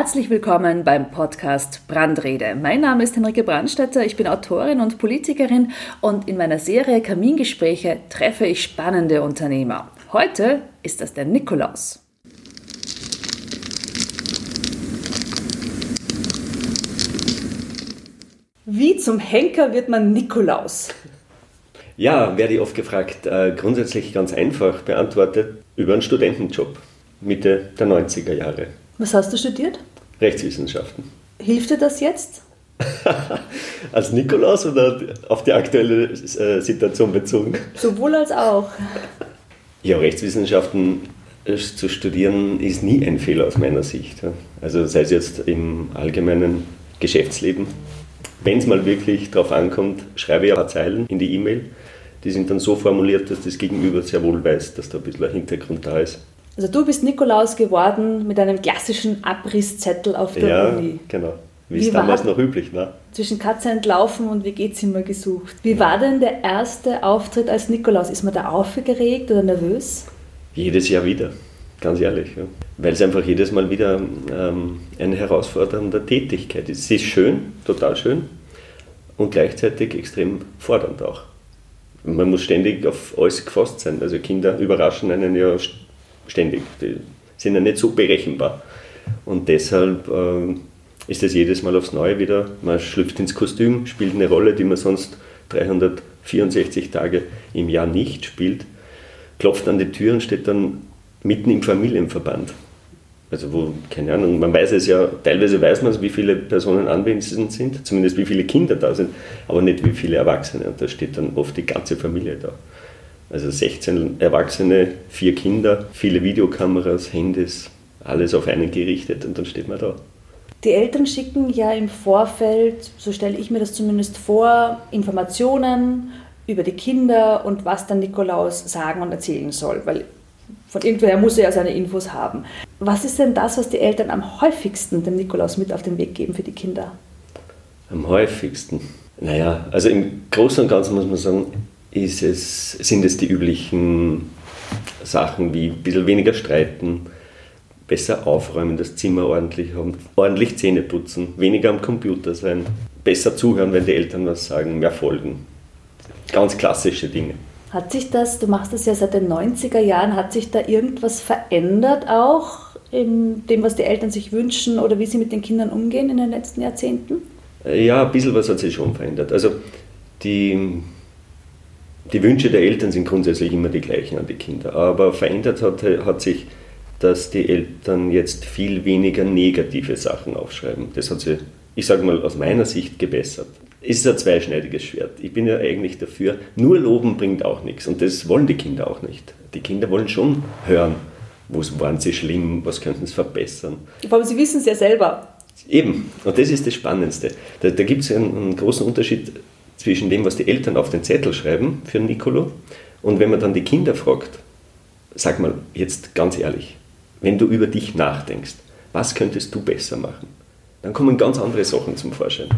Herzlich willkommen beim Podcast Brandrede. Mein Name ist Henrike Brandstätter, ich bin Autorin und Politikerin und in meiner Serie Kamingespräche treffe ich spannende Unternehmer. Heute ist das der Nikolaus. Wie zum Henker wird man Nikolaus? Ja, werde ich oft gefragt. Äh, grundsätzlich ganz einfach beantwortet über einen Studentenjob Mitte der 90er Jahre. Was hast du studiert? Rechtswissenschaften. Hilft dir das jetzt? als Nikolaus oder auf die aktuelle äh, Situation bezogen? Sowohl als auch. Ja, Rechtswissenschaften äh, zu studieren ist nie ein Fehler aus meiner Sicht. Also sei es jetzt im allgemeinen Geschäftsleben. Wenn es mal wirklich darauf ankommt, schreibe ich ein paar Zeilen in die E-Mail. Die sind dann so formuliert, dass das Gegenüber sehr wohl weiß, dass da ein bisschen ein Hintergrund da ist. Also du bist Nikolaus geworden mit einem klassischen Abrisszettel auf der ja, Uni. Ja, genau. Wie, es damals noch üblich war. Zwischen Katze entlaufen und WG-Zimmer gesucht. Wie war denn der erste Auftritt als Nikolaus? Ist man da aufgeregt oder nervös? Jedes Jahr wieder, ganz ehrlich. Ja. Weil es einfach jedes Mal wieder ähm, eine herausfordernde Tätigkeit ist. Es ist schön, total schön und gleichzeitig extrem fordernd auch. Man muss ständig auf alles gefasst sein. Also Kinder überraschen einen ja ständig. Die sind ja nicht so berechenbar. Und deshalb äh, ist es jedes Mal aufs Neue wieder, man schlüpft ins Kostüm, spielt eine Rolle, die man sonst 364 Tage im Jahr nicht spielt, klopft an die Tür und steht dann mitten im Familienverband. Also wo, keine Ahnung, man weiß es ja, teilweise weiß man es, wie viele Personen anwesend sind, zumindest wie viele Kinder da sind, aber nicht wie viele Erwachsene. Und da steht dann oft die ganze Familie da. Also 16 Erwachsene, vier Kinder, viele Videokameras, Handys, alles auf einen gerichtet und dann steht man da. Die Eltern schicken ja im Vorfeld, so stelle ich mir das zumindest vor, Informationen über die Kinder und was dann Nikolaus sagen und erzählen soll, weil von irgendwoher muss er ja seine Infos haben. Was ist denn das, was die Eltern am häufigsten dem Nikolaus mit auf den Weg geben für die Kinder? Am häufigsten? Naja, also im Großen und Ganzen muss man sagen, ist es, sind es die üblichen Sachen wie ein bisschen weniger streiten, besser aufräumen, das Zimmer ordentlich haben, ordentlich Zähne putzen, weniger am Computer sein, besser zuhören, wenn die Eltern was sagen, mehr folgen. Ganz klassische Dinge. Hat sich das, du machst das ja seit den 90er Jahren, hat sich da irgendwas verändert auch in dem, was die Eltern sich wünschen oder wie sie mit den Kindern umgehen in den letzten Jahrzehnten? Ja, ein bisschen was hat sich schon verändert. Also die die Wünsche der Eltern sind grundsätzlich immer die gleichen an die Kinder, aber verändert hat, hat sich, dass die Eltern jetzt viel weniger negative Sachen aufschreiben. Das hat sich, ich sage mal, aus meiner Sicht gebessert. Es ist ein zweischneidiges Schwert. Ich bin ja eigentlich dafür, nur loben bringt auch nichts und das wollen die Kinder auch nicht. Die Kinder wollen schon hören, wo waren sie schlimm, was könnten sie verbessern. Aber sie wissen es ja selber. Eben, und das ist das Spannendste. Da, da gibt es einen, einen großen Unterschied zwischen dem, was die Eltern auf den Zettel schreiben für Nicolo und wenn man dann die Kinder fragt, sag mal jetzt ganz ehrlich, wenn du über dich nachdenkst, was könntest du besser machen? Dann kommen ganz andere Sachen zum Vorschein.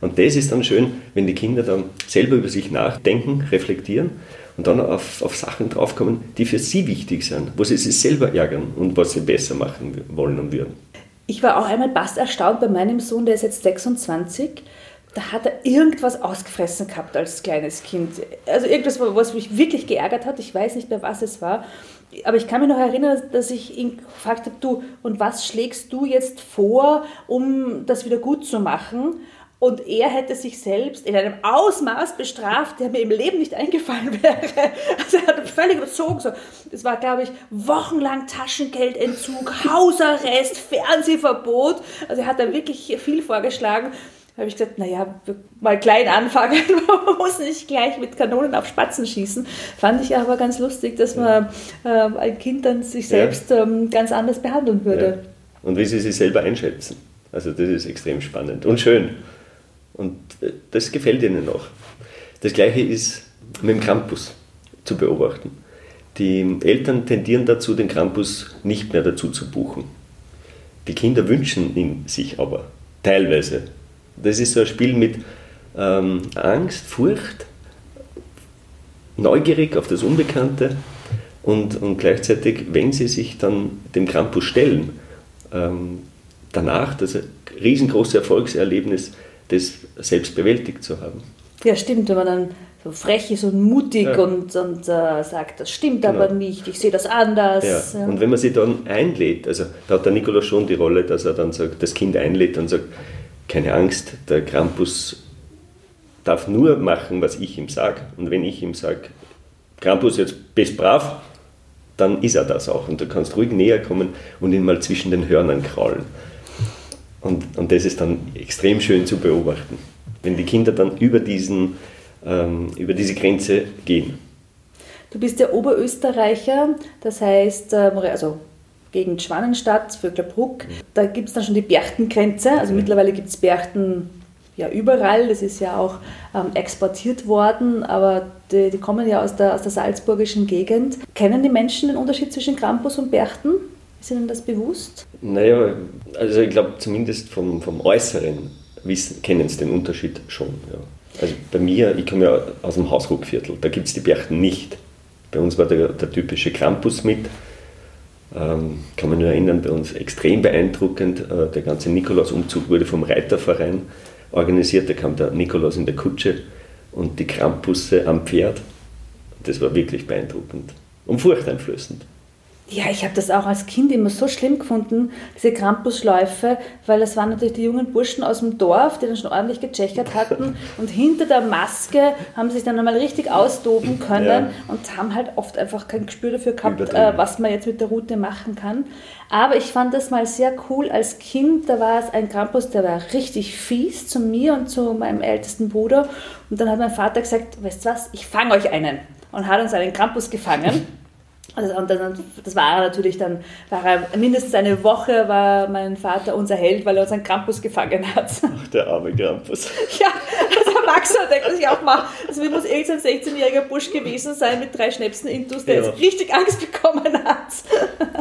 Und das ist dann schön, wenn die Kinder dann selber über sich nachdenken, reflektieren und dann auf, auf Sachen draufkommen, die für sie wichtig sind, wo sie sich selber ärgern und was sie besser machen wollen und würden. Ich war auch einmal fast erstaunt bei meinem Sohn, der ist jetzt 26 da hat er irgendwas ausgefressen gehabt als kleines Kind. Also irgendwas, was mich wirklich geärgert hat. Ich weiß nicht mehr, was es war. Aber ich kann mich noch erinnern, dass ich ihn gefragt habe, du, und was schlägst du jetzt vor, um das wieder gut zu machen? Und er hätte sich selbst in einem Ausmaß bestraft, der mir im Leben nicht eingefallen wäre. Also er hat völlig überzogen. So. Das war, glaube ich, wochenlang Taschengeldentzug, Hausarrest, Fernsehverbot. Also er hat da wirklich viel vorgeschlagen habe ich gesagt, naja, mal klein anfangen, man muss nicht gleich mit Kanonen auf Spatzen schießen. Fand ich aber ganz lustig, dass man äh, ein Kind dann sich selbst ja. ähm, ganz anders behandeln würde. Ja. Und wie sie sich selber einschätzen. Also das ist extrem spannend und schön. Und äh, das gefällt ihnen auch. Das gleiche ist mit dem Krampus zu beobachten. Die Eltern tendieren dazu, den Krampus nicht mehr dazu zu buchen. Die Kinder wünschen ihn sich aber teilweise das ist so ein Spiel mit ähm, Angst, Furcht, neugierig auf das Unbekannte und, und gleichzeitig, wenn sie sich dann dem Krampus stellen, ähm, danach das riesengroße Erfolgserlebnis, das selbst bewältigt zu haben. Ja, stimmt, wenn man dann so frech ist und mutig ja. und, und äh, sagt, das stimmt genau. aber nicht, ich sehe das anders. Ja. ja. Und wenn man sie dann einlädt, also da hat der Nikolaus schon die Rolle, dass er dann sagt, das Kind einlädt und sagt, keine Angst, der Krampus darf nur machen, was ich ihm sage. Und wenn ich ihm sage, Krampus, jetzt bist brav, dann ist er das auch. Und du kannst ruhig näher kommen und ihn mal zwischen den Hörnern kraulen. Und, und das ist dann extrem schön zu beobachten, wenn die Kinder dann über, diesen, ähm, über diese Grenze gehen. Du bist ja Oberösterreicher, das heißt, ähm, also gegen Schwanenstadt, Vöcklerbruck, da gibt es dann schon die Berchtengrenze. Also mittlerweile gibt es Berchten ja überall, das ist ja auch ähm, exportiert worden, aber die, die, kommen ja aus der, aus der salzburgischen Gegend. Kennen die Menschen den Unterschied zwischen Krampus und Berchten? Ist Ihnen das bewusst? Naja, also ich glaube zumindest vom, vom Äußeren wissen, kennen sie den Unterschied schon. Ja. Also bei mir, ich komme ja aus dem Hausruckviertel, da gibt es die Berchten nicht. Bei uns war der, der typische Krampus mit. Ähm, kann man nur erinnern, bei uns extrem beeindruckend. Äh, der ganze Nikolausumzug wurde vom Reiterverein organisiert. Da kam der Nikolaus in der Kutsche und die Krampusse am Pferd. Das war wirklich beeindruckend und furchteinflößend. Ja, ich habe das auch als Kind immer so schlimm gefunden, diese Krampusschläufe, weil das waren natürlich die jungen Burschen aus dem Dorf, die dann schon ordentlich gechechert hatten und hinter der Maske haben sie sich dann einmal richtig austoben können ja. und haben halt oft einfach kein Gespür dafür gehabt, äh, was man jetzt mit der Route machen kann. Aber ich fand das mal sehr cool als Kind, da war es ein Krampus, der war richtig fies zu mir und zu meinem ältesten Bruder und dann hat mein Vater gesagt, weißt du was, ich fange euch einen und hat uns einen Krampus gefangen. Also, und dann, das war er natürlich dann, war er mindestens eine Woche war mein Vater unser Held, weil er uns einen Krampus gefangen hat. Ach, der arme Krampus. Ja, also Max denkt sich auch mal, also wie muss irgendein 16-jähriger Busch gewesen sein mit drei Schnäpsen intus, der ja. jetzt richtig Angst bekommen hat.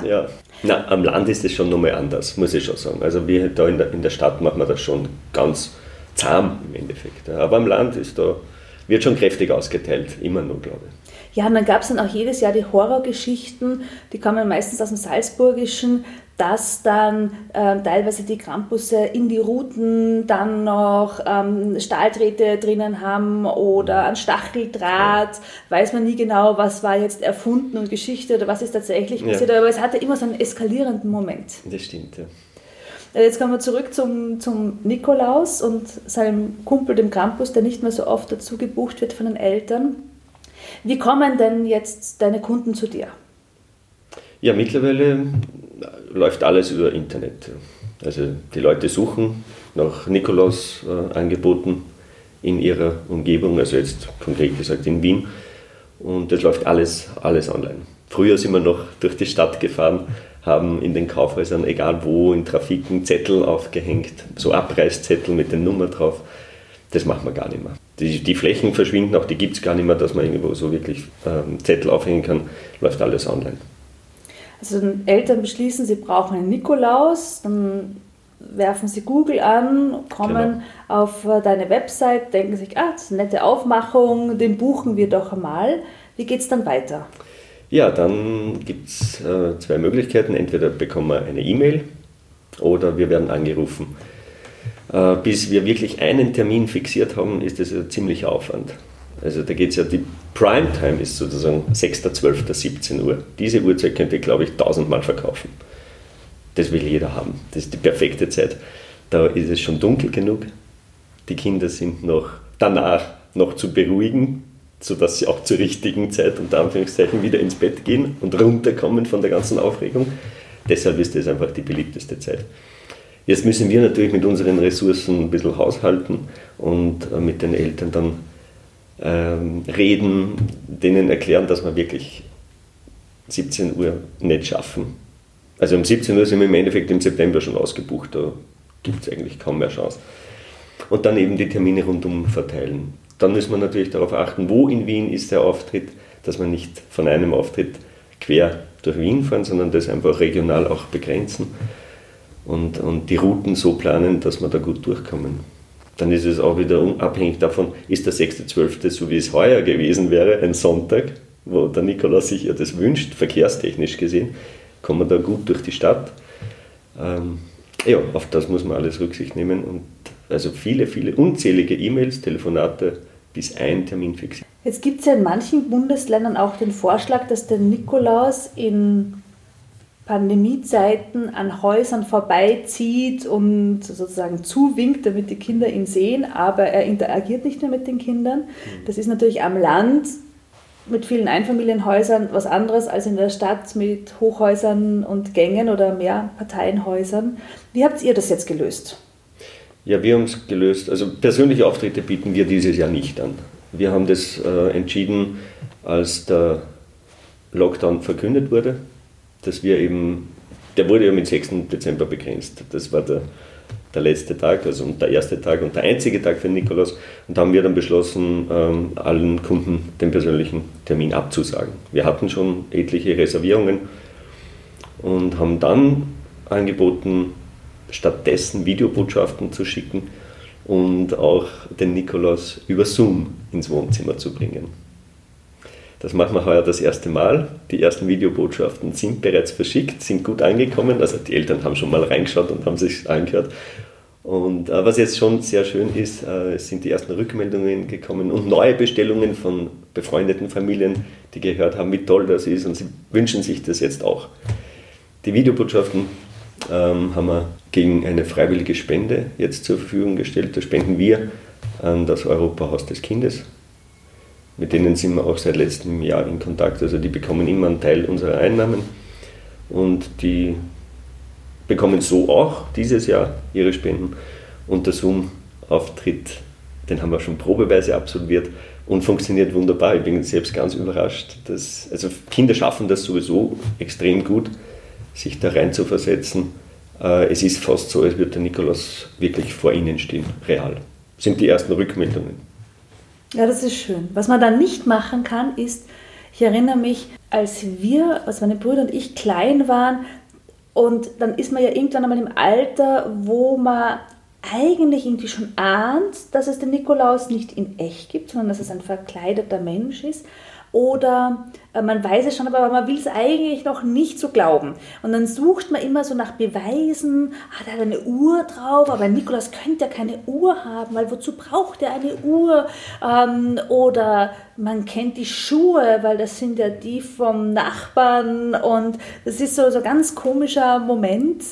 Ja, na, am Land ist es schon nochmal anders, muss ich schon sagen. Also wir da in der, in der Stadt machen wir das schon ganz zahm im Endeffekt. Aber am Land ist da, wird schon kräftig ausgeteilt, immer nur, glaube ich. Ja, und dann gab es dann auch jedes Jahr die Horrorgeschichten, die kommen meistens aus dem Salzburgischen, dass dann äh, teilweise die Krampusse in die Routen dann noch ähm, Stahldrähte drinnen haben oder ein Stacheldraht. Weiß man nie genau, was war jetzt erfunden und Geschichte oder was ist tatsächlich passiert. Ja. Aber es hatte immer so einen eskalierenden Moment. Das stimmt, ja. Äh, jetzt kommen wir zurück zum, zum Nikolaus und seinem Kumpel, dem Krampus, der nicht mehr so oft dazu gebucht wird von den Eltern. Wie kommen denn jetzt deine Kunden zu dir? Ja, mittlerweile läuft alles über Internet. Also die Leute suchen nach Nikolaus-Angeboten in ihrer Umgebung, also jetzt konkret gesagt in Wien. Und das läuft alles, alles online. Früher sind wir noch durch die Stadt gefahren, haben in den Kaufhäusern, egal wo, in Trafiken Zettel aufgehängt, so Abreißzettel mit den Nummern drauf. Das machen wir gar nicht mehr. Die, die Flächen verschwinden, auch die gibt es gar nicht mehr, dass man irgendwo so wirklich ähm, Zettel aufhängen kann. Läuft alles online. Also Eltern beschließen, sie brauchen einen Nikolaus, dann werfen sie Google an, kommen genau. auf äh, deine Website, denken sich, ah, das ist eine nette Aufmachung, den buchen wir doch einmal. Wie geht es dann weiter? Ja, dann gibt es äh, zwei Möglichkeiten. Entweder bekommen wir eine E-Mail oder wir werden angerufen. Äh, bis wir wirklich einen Termin fixiert haben, ist das ein ziemlicher Aufwand. Also da geht es ja, die Primetime ist sozusagen 6.12.17 Uhr. Diese Uhrzeit könnt ihr, glaube ich, tausendmal verkaufen. Das will jeder haben. Das ist die perfekte Zeit. Da ist es schon dunkel genug. Die Kinder sind noch danach noch zu beruhigen, sodass sie auch zur richtigen Zeit unter Anführungszeichen wieder ins Bett gehen und runterkommen von der ganzen Aufregung. Deshalb ist das einfach die beliebteste Zeit. Jetzt müssen wir natürlich mit unseren Ressourcen ein bisschen haushalten und äh, mit den Eltern dann ähm, reden, denen erklären, dass wir wirklich 17 Uhr nicht schaffen. Also um 17 Uhr sind wir im Endeffekt im September schon ausgebucht, da gibt es eigentlich kaum mehr Chance. Und dann eben die Termine rundum verteilen. Dann müssen wir natürlich darauf achten, wo in Wien ist der Auftritt, dass wir nicht von einem Auftritt quer durch Wien fahren, sondern das einfach regional auch begrenzen und, und die Routen so planen, dass wir da gut durchkommen. Dann ist es auch wieder abhängig davon, ist der 6.12. so wie es heuer gewesen wäre, ein Sonntag, wo der Nikolaus sich ja das wünscht, verkehrstechnisch gesehen, kommen wir da gut durch die Stadt. Ähm, ja, auf das muss man alles Rücksicht nehmen und also viele, viele unzählige E-Mails, Telefonate, bis ein Termin fixiert. Jetzt gibt es ja in manchen Bundesländern auch den Vorschlag, dass der Nikolaus in Pandemiezeiten an Häusern vorbeizieht und sozusagen zuwinkt, damit die Kinder ihn sehen, aber er interagiert nicht mehr mit den Kindern. Mhm. Das ist natürlich am Land mit vielen Einfamilienhäusern was anderes als in der Stadt mit Hochhäusern und Gängen oder Mehrparteienhäusern. Wie habt ihr das jetzt gelöst? Ja, wir haben es gelöst. Also persönliche Auftritte bieten wir dieses Jahr nicht an. Wir haben das äh, entschieden, als der Lockdown verkündet wurde, dass wir eben, der wurde ja mit 6. Dezember begrenzt. Das war der, der letzte Tag, also der erste Tag und der einzige Tag für Nikolaus. Und da haben wir dann beschlossen, ähm, allen Kunden den persönlichen Termin abzusagen. Wir hatten schon etliche Reservierungen und haben dann angeboten, stattdessen Videobotschaften zu schicken und auch den Nikolaus über Zoom ins Wohnzimmer zu bringen. Das machen wir heuer das erste Mal. Die ersten Videobotschaften sind bereits verschickt, sind gut angekommen. Also die Eltern haben schon mal reingeschaut und haben sich angehört. Und äh, was jetzt schon sehr schön ist, äh, sind die ersten Rückmeldungen gekommen und neue Bestellungen von befreundeten Familien, die gehört haben, wie toll das ist und sie wünschen sich das jetzt auch. Die Videobotschaften ähm, haben wir gegen eine freiwillige Spende jetzt zur Verfügung gestellt. Da spenden wir an das Europahaus des Kindes. Mit denen sind wir auch seit letztem Jahr in Kontakt. Also die bekommen immer einen Teil unserer Einnahmen und die bekommen so auch dieses Jahr ihre Spenden. Und der Zoom-Auftritt, den haben wir schon probeweise absolviert und funktioniert wunderbar. Ich bin selbst ganz überrascht. Dass, also Kinder schaffen das sowieso extrem gut, sich da rein zu versetzen. Äh, es ist fast so, als würde der Nikolaus wirklich vor ihnen stehen, real. Sind die ersten Rückmeldungen. Ja, das ist schön. Was man dann nicht machen kann, ist, ich erinnere mich, als wir, als meine Brüder und ich klein waren, und dann ist man ja irgendwann einmal im Alter, wo man eigentlich irgendwie schon ahnt, dass es den Nikolaus nicht in echt gibt, sondern dass es ein verkleideter Mensch ist. Oder äh, man weiß es schon, aber man will es eigentlich noch nicht so glauben. Und dann sucht man immer so nach Beweisen, ah, hat eine Uhr drauf, aber Nikolaus könnte ja keine Uhr haben, weil wozu braucht er eine Uhr? Ähm, oder man kennt die Schuhe, weil das sind ja die vom Nachbarn und das ist so, so ein ganz komischer Moment.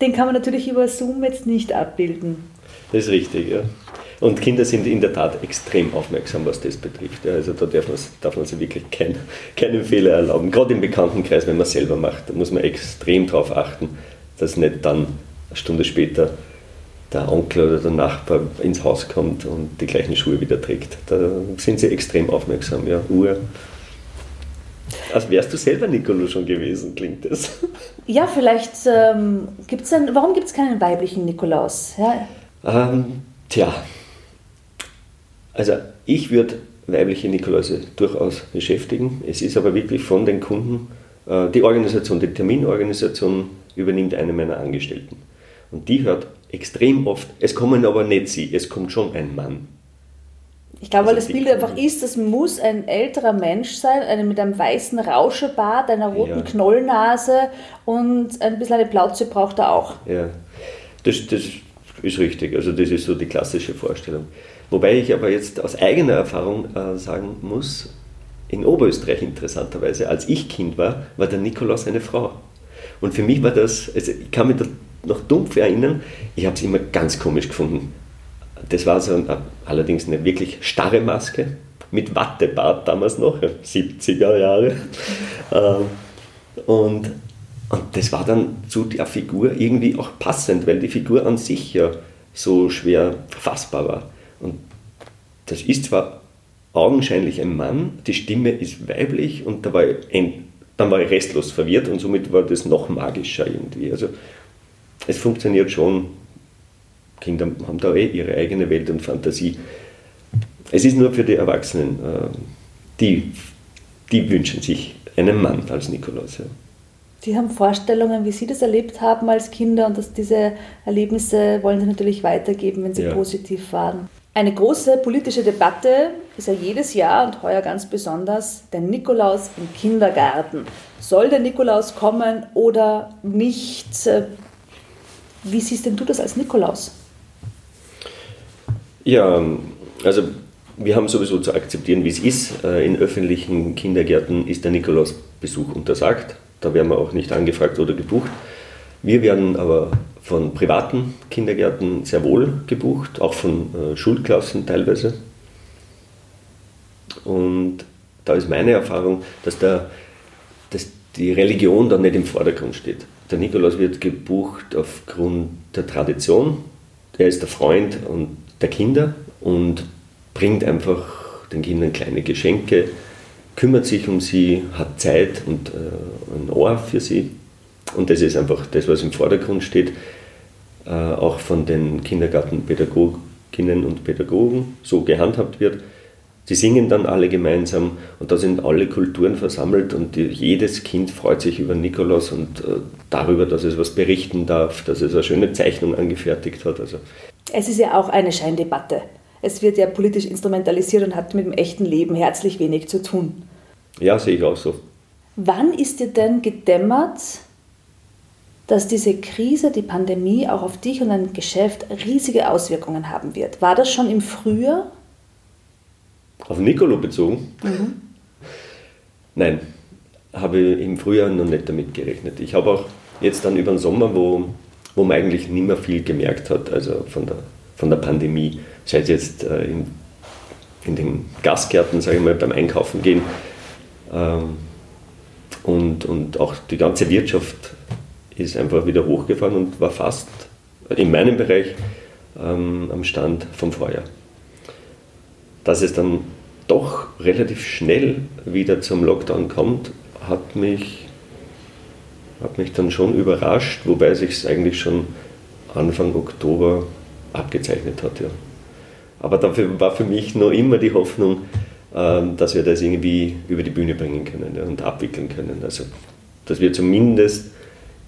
Den kann man natürlich über Zoom jetzt nicht abbilden. Das ist richtig, ja. Und Kinder sind in der Tat extrem aufmerksam, was das betrifft. Ja, also da darf man, darf man sich wirklich kein, keinen Fehler erlauben. Gerade im Bekanntenkreis, wenn man selber macht, da muss man extrem darauf achten, dass nicht dann eine Stunde später der Onkel oder der Nachbar ins Haus kommt und die gleichen Schuhe wieder trägt. Da sind sie extrem aufmerksam. Ja, Uhr. Als wärst du selber Nicolo schon gewesen, klingt das. Ja, vielleicht ähm, gibt es warum gibt es keinen weiblichen Nikolaus? Ja? Ähm, tja, also ich würde weibliche Nikoläuse durchaus beschäftigen. Es ist aber wirklich von den Kunden, äh, die Organisation, die Terminorganisation übernimmt eine meiner Angestellten. Und die hört extrem oft, es kommen aber nicht sie, es kommt schon ein Mann. Ich glaube, weil also das Bild einfach ist, das muss ein älterer Mensch sein, eine mit einem weißen Rauschebart, einer roten ja. Knollnase und ein bisschen eine Plauze braucht er auch. Ja, das, das ist richtig. Also das ist so die klassische Vorstellung. Wobei ich aber jetzt aus eigener Erfahrung äh, sagen muss, in Oberösterreich interessanterweise, als ich Kind war, war der Nikolaus eine Frau. Und für mich war das, also ich kann mich da noch dumpf erinnern, ich habe es immer ganz komisch gefunden. Das war so eine, allerdings eine wirklich starre Maske mit Wattebart damals noch, 70er Jahre. Ähm, und, und das war dann zu der Figur irgendwie auch passend, weil die Figur an sich ja so schwer fassbar war. Und das ist zwar augenscheinlich ein Mann, die Stimme ist weiblich und da war dann war ich restlos verwirrt und somit war das noch magischer irgendwie. Also es funktioniert schon. Kinder haben da eh ihre eigene Welt und Fantasie. Es ist nur für die Erwachsenen, äh, die, die wünschen sich einen Mann als Nikolaus. Ja. Die haben Vorstellungen, wie sie das erlebt haben als Kinder und dass diese Erlebnisse wollen sie natürlich weitergeben, wenn sie ja. positiv waren. Eine große politische Debatte ist ja jedes Jahr und heuer ganz besonders der Nikolaus im Kindergarten. Soll der Nikolaus kommen oder nicht? Wie siehst denn du das als Nikolaus? Ja, also wir haben sowieso zu akzeptieren, wie es ist. Äh, in öffentlichen Kindergärten ist der Nikolausbesuch untersagt. Da werden wir auch nicht angefragt oder gebucht. Wir werden aber von privaten Kindergärten sehr wohl gebucht, auch von äh, Schulklassen teilweise. Und da ist meine Erfahrung, dass, der, dass die Religion da nicht im Vordergrund steht. Der Nikolaus wird gebucht aufgrund der Tradition. Er ist der Freund und der Kinder und bringt einfach den Kindern kleine Geschenke, kümmert sich um sie, hat Zeit und äh, ein Ohr für sie. Und das ist einfach das, was im Vordergrund steht, äh, auch von den Kindergartenpädagoginnen und Pädagogen so gehandhabt wird. Sie singen dann alle gemeinsam und da sind alle Kulturen versammelt und die, jedes Kind freut sich über Nikolaus und äh, darüber, dass es was berichten darf, dass es eine schöne Zeichnung angefertigt hat. Also. Es ist ja auch eine Scheindebatte. Es wird ja politisch instrumentalisiert und hat mit dem echten Leben herzlich wenig zu tun. Ja, sehe ich auch so. Wann ist dir denn gedämmert, dass diese Krise, die Pandemie auch auf dich und dein Geschäft riesige Auswirkungen haben wird? War das schon im Frühjahr? Auf Nicolo bezogen? Mhm. Nein, habe ich im Frühjahr noch nicht damit gerechnet. Ich habe auch jetzt dann über den Sommer, wo, wo man eigentlich nicht mehr viel gemerkt hat, also von der, von der Pandemie, sei es jetzt äh, in, in den Gastgärten, sage ich mal, beim Einkaufen gehen ähm, und, und auch die ganze Wirtschaft ist einfach wieder hochgefahren und war fast in meinem Bereich ähm, am Stand vom Vorjahr dass es dann doch relativ schnell wieder zum Lockdown kommt, hat mich, hat mich dann schon überrascht, wobei sich es eigentlich schon Anfang Oktober abgezeichnet hat. Ja. Aber dafür war für mich noch immer die Hoffnung, ähm, dass wir das irgendwie über die Bühne bringen können und abwickeln können. Also, dass wir zumindest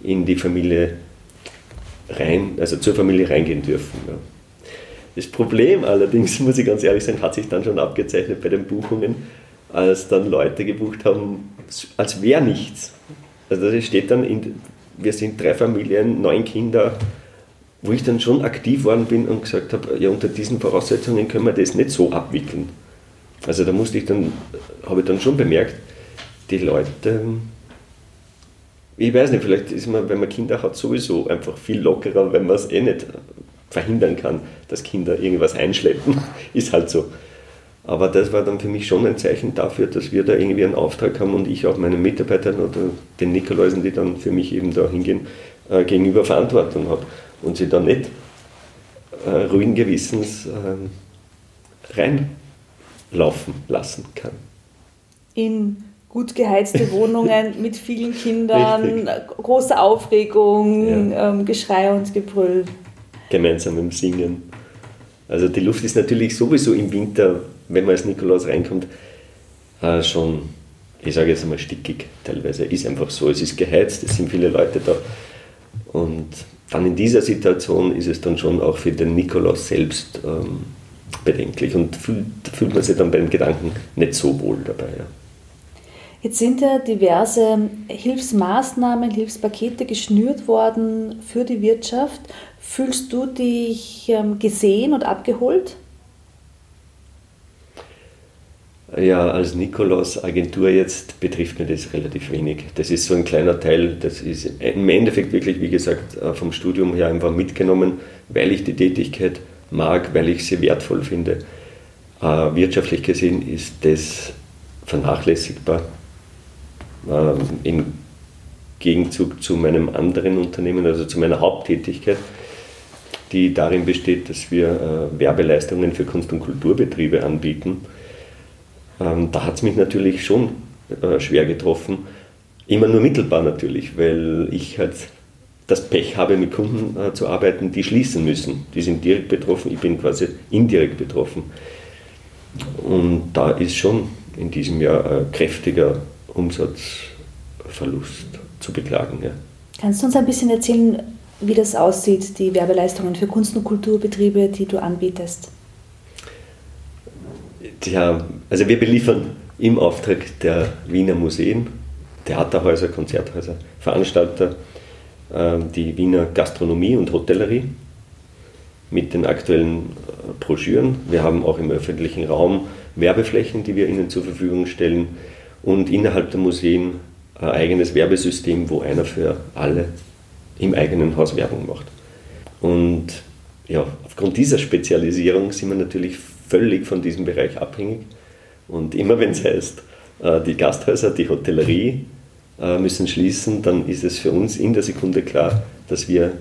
in die Familie rein, also zur Familie reingehen dürfen. Ja. Das Problem allerdings, muss ich ganz ehrlich sagen, hat sich dann schon abgezeichnet bei den Buchungen, als dann Leute gebucht haben, als wäre nichts. Also das steht dann, in, wir sind drei Familien, neun Kinder, wo ich dann schon aktiv worden bin und gesagt habe, ja unter diesen Voraussetzungen können wir das nicht so abwickeln. Also da musste ich dann, habe ich dann schon bemerkt, die Leute, ich weiß nicht, vielleicht ist man, wenn man Kinder hat, sowieso einfach viel lockerer, wenn man es eh nicht verhindern kann, dass Kinder irgendwas einschleppen. Ist halt so. Aber das war dann für mich schon ein Zeichen dafür, dass wir da irgendwie einen Auftrag haben und ich auch meinen Mitarbeitern oder den Nikoläusen, die dann für mich eben da hingehen, äh, gegenüber Verantwortung habe und sie da nicht äh, ruhigen Gewissens äh, reinlaufen lassen kann. In gut geheizte Wohnungen mit vielen Kindern, Richtig. große Aufregung, ja. ähm, Geschrei und Gebrüll gemeinsam im Singen. Also die Luft ist natürlich sowieso im Winter, wenn man als Nikolaus reinkommt, äh, schon, ich sage jetzt einmal stickig teilweise. Ist einfach so, es ist geheizt, es sind viele Leute da. Und dann in dieser Situation ist es dann schon auch für den Nikolaus selbst ähm, bedenklich und fühlt, fühlt man sich dann beim Gedanken nicht so wohl dabei. Ja. Jetzt sind ja diverse Hilfsmaßnahmen, Hilfspakete geschnürt worden für die Wirtschaft. Fühlst du dich ähm, gesehen und abgeholt? Ja, als Nikolaus Agentur jetzt betrifft mir das relativ wenig. Das ist so ein kleiner Teil, das ist im Endeffekt wirklich, wie gesagt, äh, vom Studium her einfach mitgenommen, weil ich die Tätigkeit mag, weil ich sie wertvoll finde. Äh, wirtschaftlich gesehen ist das vernachlässigbar. Ähm, Im Gegenzug zu meinem anderen Unternehmen, also zu meiner Haupttätigkeit die darin besteht, dass wir äh, Werbeleistungen für Kunst- und Kulturbetriebe anbieten. Ähm, da hat es mich natürlich schon äh, schwer getroffen. Immer nur mittelbar natürlich, weil ich halt das Pech habe, mit Kunden äh, zu arbeiten, die schließen müssen. Die sind direkt betroffen, ich bin quasi indirekt betroffen. Und da ist schon in diesem Jahr ein kräftiger Umsatzverlust zu beklagen. Ja. Kannst du uns ein bisschen erzählen, wie das aussieht, die Werbeleistungen für Kunst- und Kulturbetriebe, die du anbietest? Ja, also wir beliefern im Auftrag der Wiener Museen, Theaterhäuser, Konzerthäuser, Veranstalter, äh, äh, die Wiener Gastronomie und Hotellerie mit den aktuellen äh, Broschüren. Wir haben auch im öffentlichen Raum Werbeflächen, die wir ihnen zur Verfügung stellen und innerhalb der Museen ein eigenes Werbesystem, wo einer für alle im eigenen Haus Werbung macht. Und ja, aufgrund dieser Spezialisierung sind wir natürlich völlig von diesem Bereich abhängig. Und immer wenn es heißt, äh, die Gasthäuser, die Hotellerie äh, müssen schließen, dann ist es für uns in der Sekunde klar, dass wir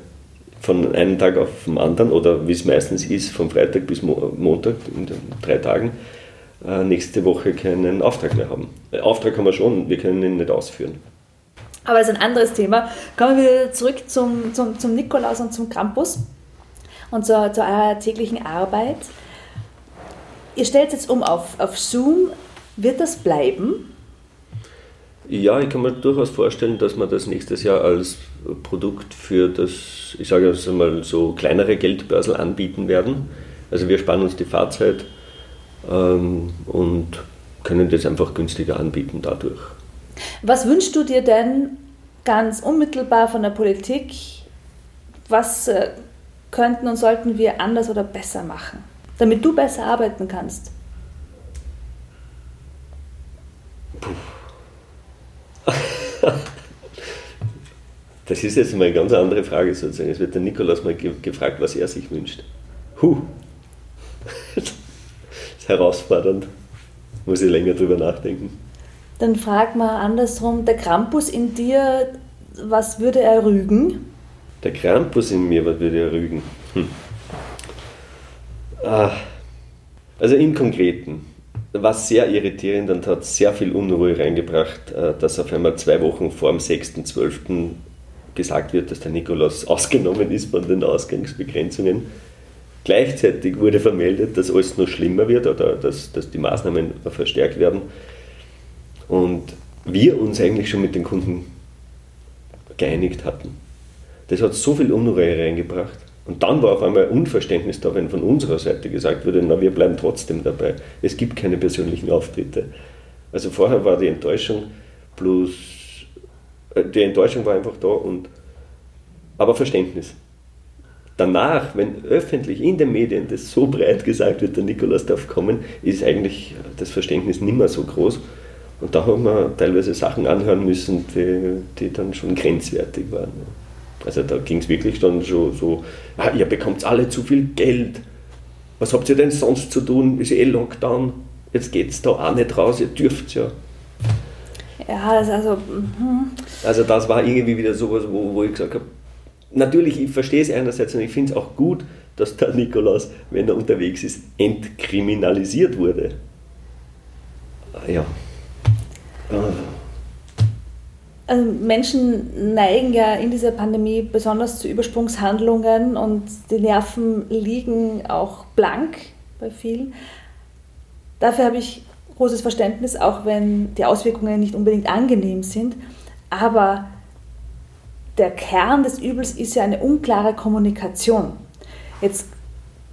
von einem Tag auf den anderen oder wie es meistens ist, von Freitag bis Montag in drei Tagen, äh, nächste Woche keinen Auftrag mehr haben. Auftrag haben wir schon, wir können ihn nicht ausführen. Aber das ist ein anderes Thema. Kommen wir zurück zum, zum, zum Nikolaus und zum Krampus und zu, zu eurer täglichen Arbeit. Ihr stellt jetzt um auf, auf Zoom. Wird das bleiben? Ja, ich kann mir durchaus vorstellen, dass wir das nächstes Jahr als Produkt für das, ich sage jetzt einmal so kleinere Geldbörsel anbieten werden. Also wir sparen uns die Fahrzeit ähm, und können das einfach günstiger anbieten dadurch. Was wünschst du dir denn ganz unmittelbar von der Politik? Was äh, könnten und sollten wir anders oder besser machen, damit du besser arbeiten kannst? Das ist jetzt mal eine ganz andere Frage sozusagen. Es wird der Nikolaus mal gefragt, was er sich wünscht. Huh. Das ist herausfordernd. Muss ich länger drüber nachdenken. Dann frag mal andersrum, der Krampus in dir, was würde er rügen? Der Krampus in mir, was würde er rügen? Hm. Ah. Also im Konkreten war sehr irritierend und hat sehr viel Unruhe reingebracht, äh, dass auf einmal zwei Wochen vor dem 6.12. gesagt wird, dass der Nikolaus ausgenommen ist von den Ausgangsbegrenzungen. Gleichzeitig wurde vermeldet, dass alles noch schlimmer wird oder dass, dass die Maßnahmen verstärkt werden. Und wir uns eigentlich schon mit den Kunden geeinigt hatten. Das hat so viel Unruhe reingebracht. Und dann war auf einmal Unverständnis da, wenn von unserer Seite gesagt wurde, na, wir bleiben trotzdem dabei. Es gibt keine persönlichen Auftritte. Also vorher war die Enttäuschung plus, äh, die Enttäuschung war einfach da und, aber Verständnis. Danach, wenn öffentlich in den Medien das so breit gesagt wird, der Nikolaus darf kommen, ist eigentlich das Verständnis nicht mehr so groß. Und da haben wir teilweise Sachen anhören müssen, die, die dann schon grenzwertig waren. Also da ging es wirklich dann schon so, ah, ihr bekommt alle zu viel Geld. Was habt ihr denn sonst zu tun? Ist eh Lockdown. Jetzt geht es da auch nicht raus, ihr dürft ja. Ja, also. Mhm. Also das war irgendwie wieder sowas, wo, wo ich gesagt habe, natürlich, ich verstehe es einerseits und ich finde es auch gut, dass der Nikolaus, wenn er unterwegs ist, entkriminalisiert wurde. Ja, also Menschen neigen ja in dieser Pandemie besonders zu Übersprungshandlungen und die Nerven liegen auch blank bei vielen. Dafür habe ich großes Verständnis, auch wenn die Auswirkungen nicht unbedingt angenehm sind. Aber der Kern des Übels ist ja eine unklare Kommunikation. Jetzt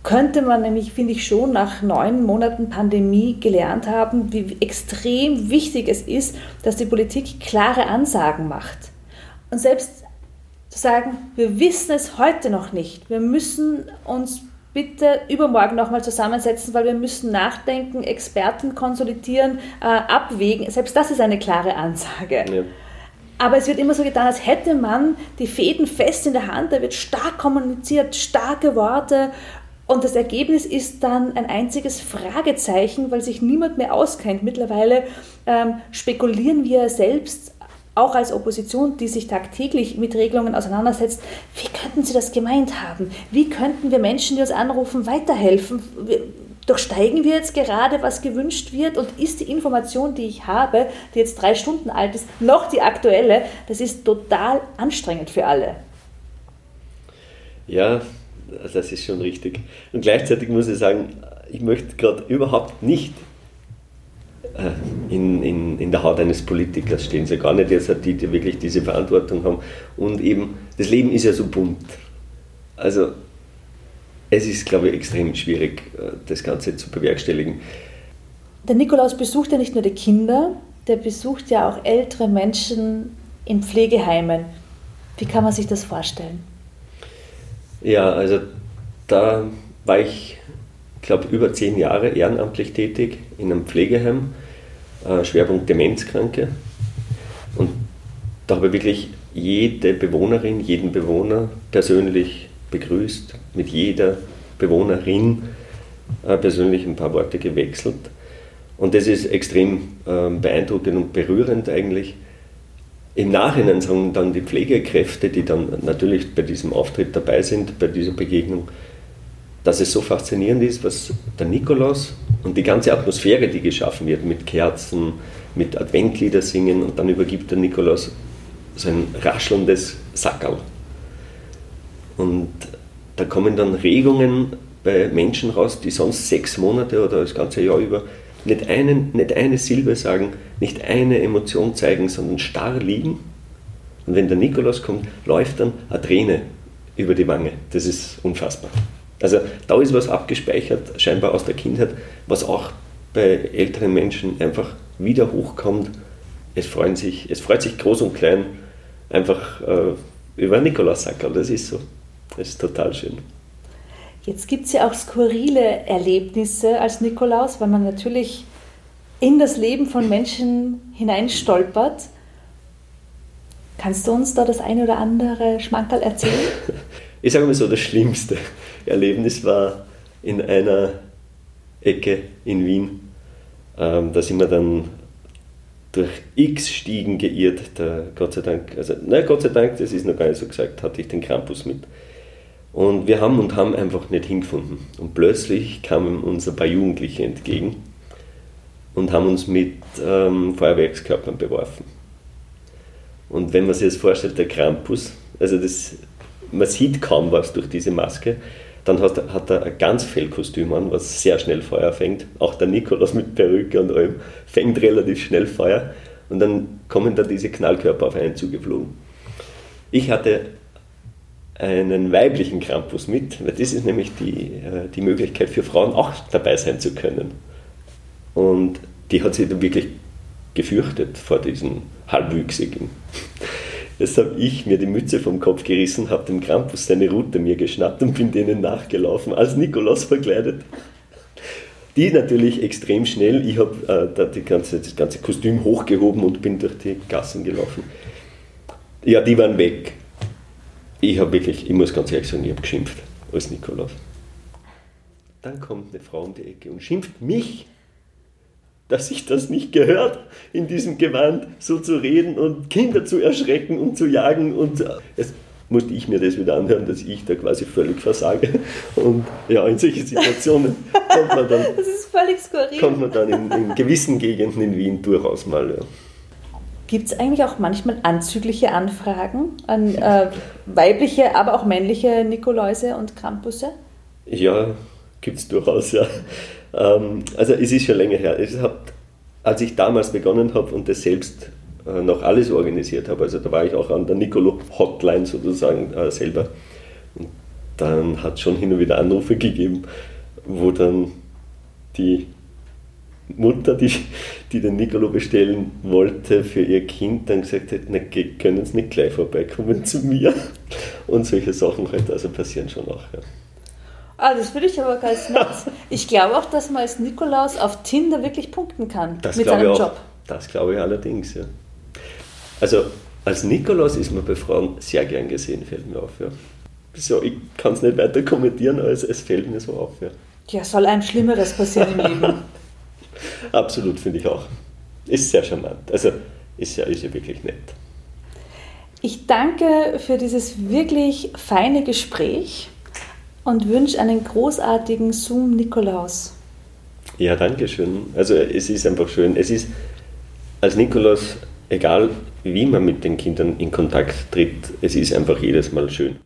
könnte man nämlich, finde ich, schon nach neun Monaten Pandemie gelernt haben, wie extrem wichtig es ist, dass die Politik klare Ansagen macht. Und selbst zu sagen, wir wissen es heute noch nicht, wir müssen uns bitte übermorgen nochmal zusammensetzen, weil wir müssen nachdenken, Experten konsolidieren, äh, abwägen. Selbst das ist eine klare Ansage. Ja. Aber es wird immer so getan, als hätte man die Fäden fest in der Hand, da wird stark kommuniziert, starke Worte und das Ergebnis ist dann ein einziges Fragezeichen, weil sich niemand mehr auskennt. Mittlerweile ähm, spekulieren wir selbst, auch als Opposition, die sich tagtäglich mit Regelungen auseinandersetzt, wie könnten Sie das gemeint haben? Wie könnten wir Menschen, die uns anrufen, weiterhelfen? Durchsteigen wir jetzt gerade, was gewünscht wird? Und ist die Information, die ich habe, die jetzt drei Stunden alt ist, noch die aktuelle? Das ist total anstrengend für alle. Ja, also das ist schon richtig. Und gleichzeitig muss ich sagen, ich möchte gerade überhaupt nicht äh, in, in, in der Haut eines Politikers stehen, so gar nicht jetzt die, die wirklich diese Verantwortung haben. Und eben, das Leben ist ja so bunt. Also es ist, glaube ich, extrem schwierig, äh, das Ganze zu bewerkstelligen. Der Nikolaus besucht ja nicht nur die Kinder, der besucht ja auch ältere Menschen in Pflegeheimen. Wie kann man sich das vorstellen? Ja, also da war ich, glaube über zehn Jahre ehrenamtlich tätig in einem Pflegeheim, äh, Schwerpunkt Demenzkranke. Und da habe ich wirklich jede Bewohnerin, jeden Bewohner persönlich begrüßt, mit jeder Bewohnerin äh, persönlich ein paar Worte gewechselt. Und das ist extrem äh, beeindruckend und berührend eigentlich. Im Nachhinein sagen dann die Pflegekräfte, die dann natürlich bei diesem Auftritt dabei sind, bei dieser Begegnung, dass es so faszinierend ist, was der Nikolaus und die ganze Atmosphäre, die geschaffen wird, mit Kerzen, mit Adventlieder singen und dann übergibt der Nikolaus so ein raschelndes Sackerl. Und da kommen dann Regungen bei Menschen raus, die sonst sechs Monate oder das ganze Jahr über nicht, einen, nicht eine Silbe sagen, nicht eine Emotion zeigen, sondern starr liegen. Und wenn der Nikolaus kommt, läuft dann eine Träne über die Wange. Das ist unfassbar. Also da ist was abgespeichert, scheinbar aus der Kindheit, was auch bei älteren Menschen einfach wieder hochkommt. Es, freuen sich, es freut sich groß und klein einfach äh, über Nikolaus Sackerl. Das ist so. Das ist total schön. Jetzt gibt es ja auch skurrile Erlebnisse als Nikolaus, weil man natürlich in das Leben von Menschen hineinstolpert. Kannst du uns da das eine oder andere Schmankerl erzählen? Ich sage mal so, das schlimmste Erlebnis war in einer Ecke in Wien. Ähm, da sind wir dann durch x Stiegen geirrt. Da, Gott sei Dank, also, nein, Gott sei Dank, das ist noch gar nicht so gesagt, hatte ich den Krampus mit. Und wir haben und haben einfach nicht hingefunden. Und plötzlich kamen uns ein paar Jugendliche entgegen und haben uns mit ähm, Feuerwerkskörpern beworfen. Und wenn man sich das vorstellt, der Krampus, also das, man sieht kaum was durch diese Maske, dann hat, hat er ein ganz Fellkostüm an, was sehr schnell Feuer fängt. Auch der Nikolaus mit Perücke und allem fängt relativ schnell Feuer. Und dann kommen da diese Knallkörper auf einen zugeflogen. Ich hatte einen weiblichen Krampus mit, weil das ist nämlich die, äh, die Möglichkeit für Frauen auch dabei sein zu können. Und die hat sich dann wirklich gefürchtet vor diesen Halbwüchsigen. Jetzt habe ich mir die Mütze vom Kopf gerissen, habe dem Krampus seine Route mir geschnappt und bin denen nachgelaufen, als Nikolaus verkleidet. Die natürlich extrem schnell, ich habe äh, ganze, das ganze Kostüm hochgehoben und bin durch die Gassen gelaufen. Ja, die waren weg ich habe wirklich, ich muss ganz ehrlich sagen, ich habe geschimpft als Nikolaus. Dann kommt eine Frau um die Ecke und schimpft mich, dass ich das nicht gehört, in diesem Gewand so zu reden und Kinder zu erschrecken und zu jagen. Und jetzt musste ich mir das wieder anhören, dass ich da quasi völlig versage. Und ja, in solche Situationen kommt man dann, das ist völlig skurril. Kommt man dann in, in gewissen Gegenden in Wien durchaus mal. Ja. Gibt es eigentlich auch manchmal anzügliche Anfragen an äh, weibliche, aber auch männliche Nikoläuse und Krampusse? Ja, gibt es durchaus, ja. Ähm, also es ist schon länger her. Es hat, als ich damals begonnen habe und das selbst äh, noch alles organisiert habe, also da war ich auch an der Nicolo-Hotline sozusagen äh, selber. Und dann hat es schon hin und wieder Anrufe gegeben, wo dann die Mutter, die, die den Nicolo bestellen wollte für ihr Kind, dann gesagt hat, na, können Sie nicht gleich vorbeikommen zu mir? Und solche Sachen halt also passieren schon auch. Ja. Ah, das würde ich aber ganz nett. Ich glaube auch, dass man als Nikolaus auf Tinder wirklich punkten kann das mit seinem Job. Das glaube ich allerdings, ja. Also als Nikolaus ist man bei Frauen sehr gern gesehen, fällt mir auf. Ja. So, ich kann es nicht weiter kommentieren, als es fällt mir so auf. Ja, ja soll einem Schlimmeres passieren im Leben. Absolut, finde ich auch. Ist sehr charmant. Also ist ja, ist ja wirklich nett. Ich danke für dieses wirklich feine Gespräch und wünsche einen großartigen Zoom-Nikolaus. Ja, danke schön. Also es ist einfach schön. Es ist als Nikolaus, egal wie man mit den Kindern in Kontakt tritt, es ist einfach jedes Mal schön.